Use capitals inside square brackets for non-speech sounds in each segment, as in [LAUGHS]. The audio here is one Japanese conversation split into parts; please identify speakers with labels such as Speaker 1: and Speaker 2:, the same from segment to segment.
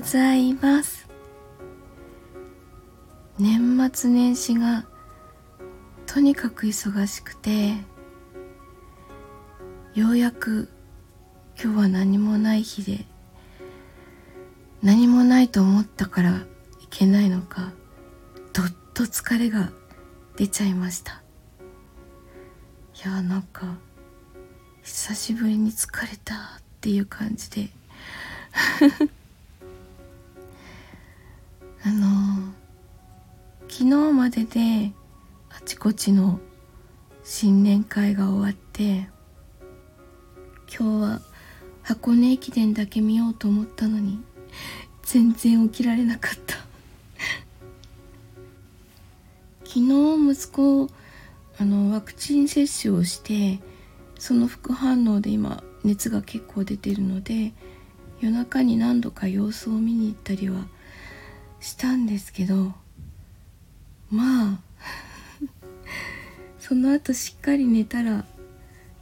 Speaker 1: ございます。年末年始がとにかく忙しくてようやく今日は何もない日で何もないと思ったからいけないのかどっと疲れが出ちゃいました。いやなんか久しぶりに疲れたっていう感じで。昨日までであちこちの新年会が終わって今日は箱根駅伝だけ見ようと思ったのに全然起きられなかった。[LAUGHS] 昨日息子あのワクチン接種をしてその副反応で今熱が結構出てるので夜中に何度か様子を見に行ったりはしたんですけどまあ [LAUGHS] その後しっかり寝たら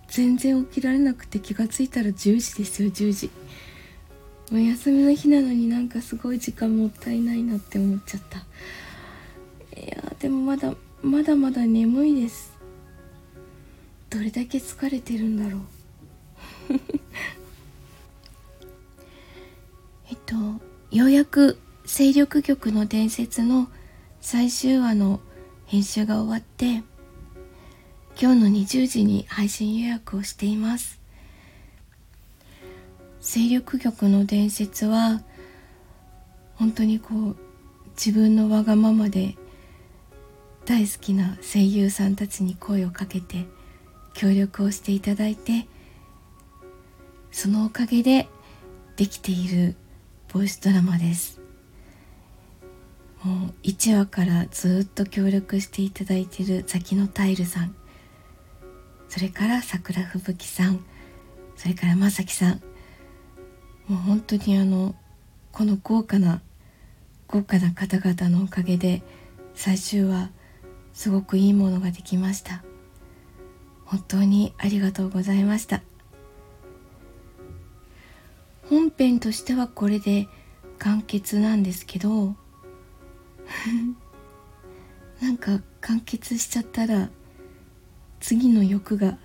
Speaker 1: 全然起きられなくて気がついたら10時ですよ10時。もう休みの日なのになんかすごい時間もったいないなって思っちゃった。いやでもまだまだまだ眠いです。どれだけ疲れてるんだろう。[LAUGHS] えっとようやく勢力局の伝説の最終話の編集が終わって今日の20時に配信予約をしています。勢力局の伝説は本当にこう自分のわがままで大好きな声優さんたちに声をかけて協力をしていただいてそのおかげでできているボイスドラマです。もう1話からずっと協力していただいているザのタイルさん。それから桜吹雪さん。それからまさきさん。もう本当にあのこの豪華な豪華な方々のおかげで最終話すごくいいものができました。本当にありがとうございました。本編としてはこれで完結なんですけど [LAUGHS] なんか完結しちゃったら次の欲が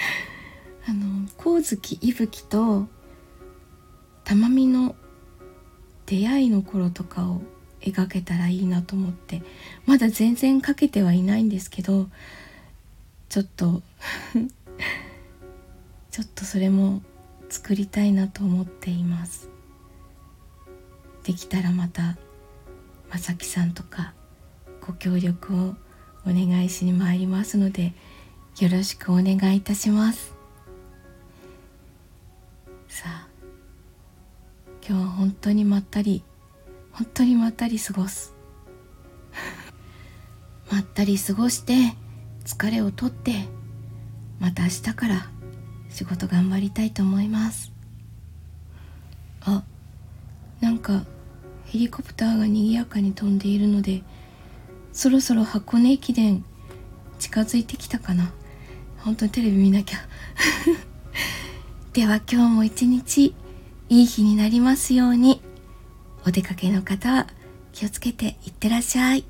Speaker 1: [LAUGHS] あの光月息吹と玉美の出会いの頃とかを描けたらいいなと思ってまだ全然描けてはいないんですけどちょっと [LAUGHS] ちょっとそれも作りたいなと思っています。できたらまたまさきさんとかご協力をお願いしに参りますのでよろしくお願いいたします。さあ今日は本当にまったり本当にまったり過ごす。[LAUGHS] まったり過ごして疲れをとってまた明日から仕事頑張りたいと思います。あなんかヘリコプターが賑やかに飛んでいるのでそろそろ箱根駅伝近づいてきたかな。本当にテレビ見なきゃ。[LAUGHS] では今日も一日いい日になりますように。お出かけの方は気をつけていってらっしゃい。